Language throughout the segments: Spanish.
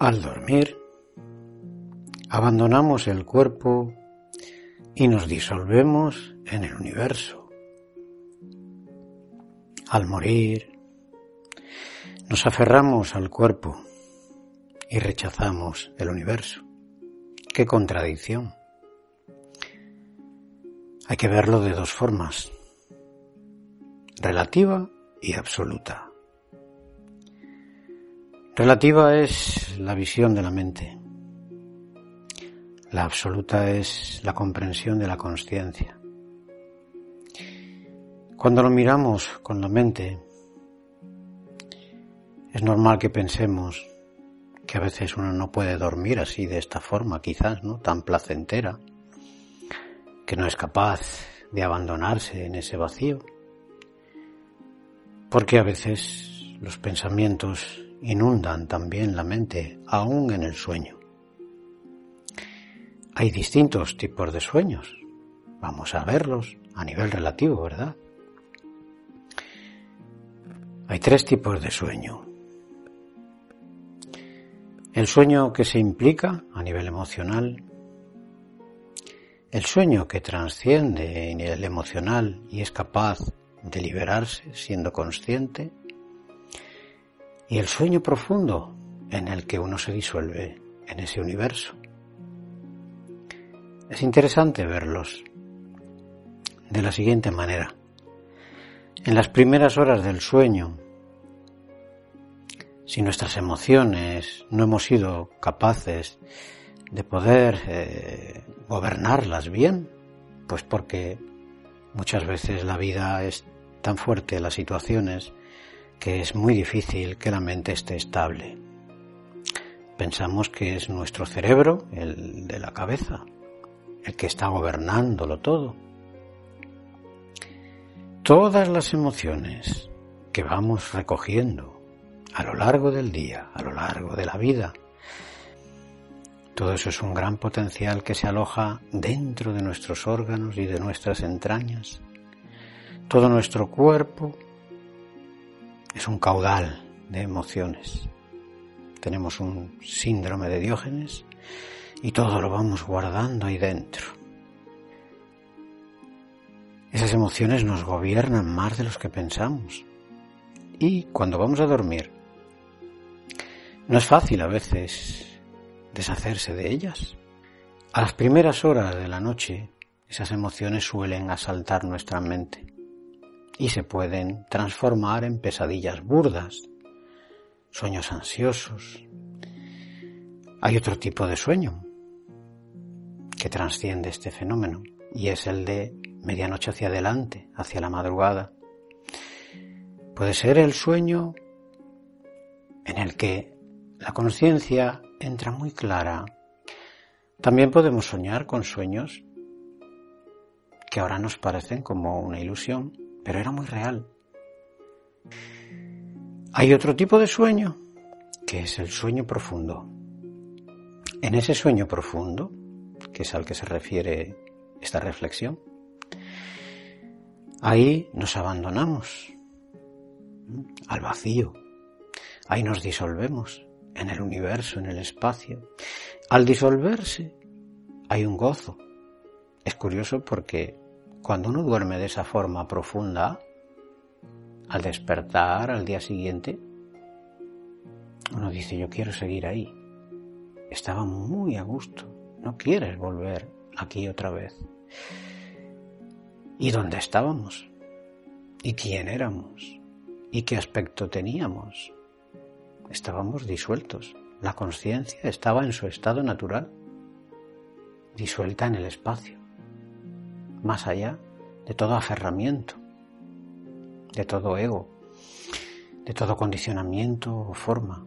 Al dormir, abandonamos el cuerpo y nos disolvemos en el universo. Al morir, nos aferramos al cuerpo y rechazamos el universo. ¡Qué contradicción! Hay que verlo de dos formas, relativa y absoluta. Relativa es la visión de la mente. La absoluta es la comprensión de la conciencia. Cuando lo miramos con la mente, es normal que pensemos que a veces uno no puede dormir así de esta forma, quizás, ¿no? Tan placentera, que no es capaz de abandonarse en ese vacío. Porque a veces los pensamientos inundan también la mente, aún en el sueño. Hay distintos tipos de sueños. Vamos a verlos a nivel relativo, ¿verdad? Hay tres tipos de sueño. El sueño que se implica a nivel emocional, el sueño que trasciende en el emocional y es capaz de liberarse siendo consciente, y el sueño profundo en el que uno se disuelve en ese universo. Es interesante verlos de la siguiente manera. En las primeras horas del sueño, si nuestras emociones no hemos sido capaces de poder eh, gobernarlas bien, pues porque muchas veces la vida es tan fuerte, las situaciones, que es muy difícil que la mente esté estable. Pensamos que es nuestro cerebro, el de la cabeza, el que está gobernándolo todo. Todas las emociones que vamos recogiendo a lo largo del día, a lo largo de la vida, todo eso es un gran potencial que se aloja dentro de nuestros órganos y de nuestras entrañas. Todo nuestro cuerpo es un caudal de emociones. Tenemos un síndrome de Diógenes y todo lo vamos guardando ahí dentro. Esas emociones nos gobiernan más de los que pensamos. Y cuando vamos a dormir, no es fácil a veces deshacerse de ellas. A las primeras horas de la noche, esas emociones suelen asaltar nuestra mente y se pueden transformar en pesadillas burdas, sueños ansiosos. Hay otro tipo de sueño que trasciende este fenómeno y es el de medianoche hacia adelante, hacia la madrugada. Puede ser el sueño en el que la conciencia entra muy clara. También podemos soñar con sueños que ahora nos parecen como una ilusión, pero era muy real. Hay otro tipo de sueño, que es el sueño profundo. En ese sueño profundo, que es al que se refiere esta reflexión, ahí nos abandonamos al vacío, ahí nos disolvemos en el universo, en el espacio. Al disolverse hay un gozo. Es curioso porque cuando uno duerme de esa forma profunda, al despertar al día siguiente, uno dice, yo quiero seguir ahí. Estaba muy a gusto, no quieres volver aquí otra vez. ¿Y dónde estábamos? ¿Y quién éramos? ¿Y qué aspecto teníamos? Estábamos disueltos. La conciencia estaba en su estado natural, disuelta en el espacio más allá de todo aferramiento, de todo ego, de todo condicionamiento o forma.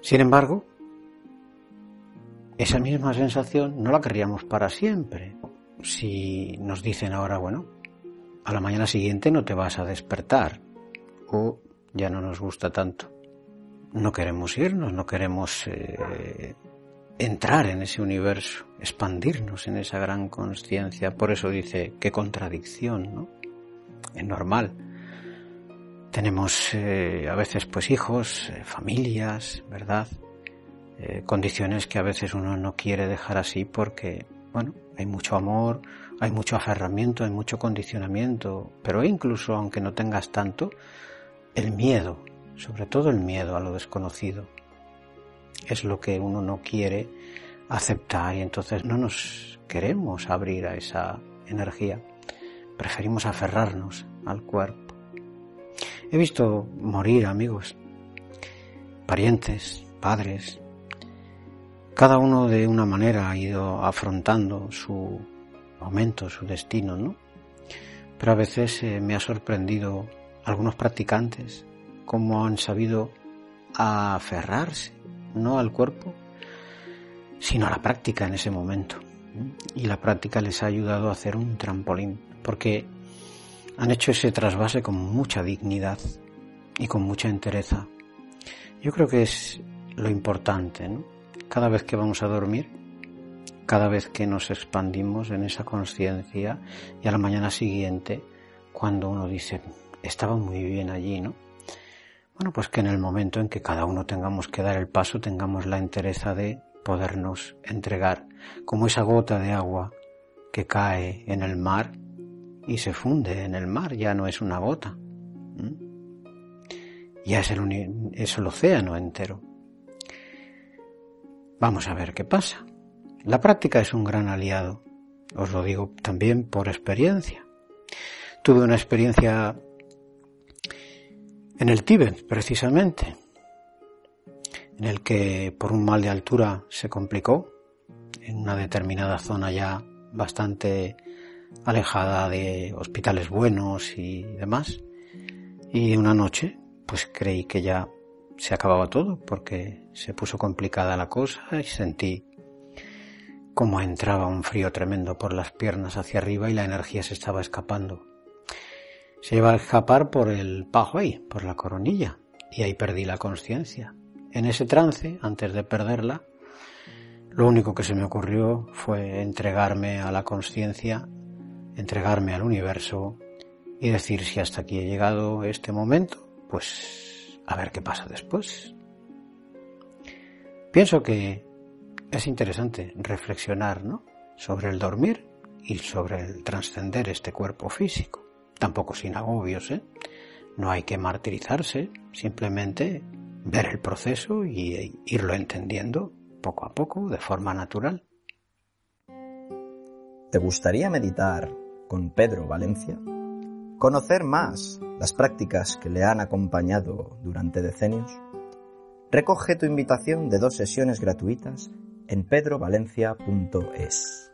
Sin embargo, esa misma sensación no la querríamos para siempre. Si nos dicen ahora, bueno, a la mañana siguiente no te vas a despertar o ya no nos gusta tanto. No queremos irnos, no queremos eh, entrar en ese universo, expandirnos en esa gran conciencia. Por eso dice, qué contradicción, ¿no? Es normal. Tenemos eh, a veces pues hijos, eh, familias, ¿verdad? Eh, condiciones que a veces uno no quiere dejar así porque, bueno, hay mucho amor, hay mucho aferramiento, hay mucho condicionamiento, pero incluso aunque no tengas tanto, el miedo, sobre todo el miedo a lo desconocido, es lo que uno no quiere aceptar y entonces no nos queremos abrir a esa energía. Preferimos aferrarnos al cuerpo. He visto morir amigos, parientes, padres. Cada uno de una manera ha ido afrontando su momento, su destino, ¿no? Pero a veces eh, me ha sorprendido algunos practicantes cómo han sabido aferrarse no al cuerpo, sino a la práctica en ese momento. Y la práctica les ha ayudado a hacer un trampolín, porque han hecho ese trasvase con mucha dignidad y con mucha entereza. Yo creo que es lo importante, ¿no? Cada vez que vamos a dormir, cada vez que nos expandimos en esa conciencia y a la mañana siguiente, cuando uno dice, estaba muy bien allí, ¿no? Bueno, pues que en el momento en que cada uno tengamos que dar el paso, tengamos la entereza de podernos entregar, como esa gota de agua que cae en el mar y se funde en el mar, ya no es una gota, ya es el, es el océano entero. Vamos a ver qué pasa. La práctica es un gran aliado, os lo digo también por experiencia. Tuve una experiencia en el Tíbet, precisamente, en el que por un mal de altura se complicó, en una determinada zona ya bastante alejada de hospitales buenos y demás. Y una noche, pues creí que ya se acababa todo, porque se puso complicada la cosa y sentí como entraba un frío tremendo por las piernas hacia arriba y la energía se estaba escapando se iba a escapar por el ahí, por la coronilla, y ahí perdí la conciencia. En ese trance, antes de perderla, lo único que se me ocurrió fue entregarme a la conciencia, entregarme al universo y decir si hasta aquí he llegado este momento, pues a ver qué pasa después. Pienso que es interesante reflexionar ¿no? sobre el dormir y sobre el trascender este cuerpo físico tampoco sin agobios, ¿eh? No hay que martirizarse, simplemente ver el proceso y irlo entendiendo poco a poco, de forma natural. ¿Te gustaría meditar con Pedro Valencia? ¿Conocer más las prácticas que le han acompañado durante decenios? Recoge tu invitación de dos sesiones gratuitas en pedrovalencia.es.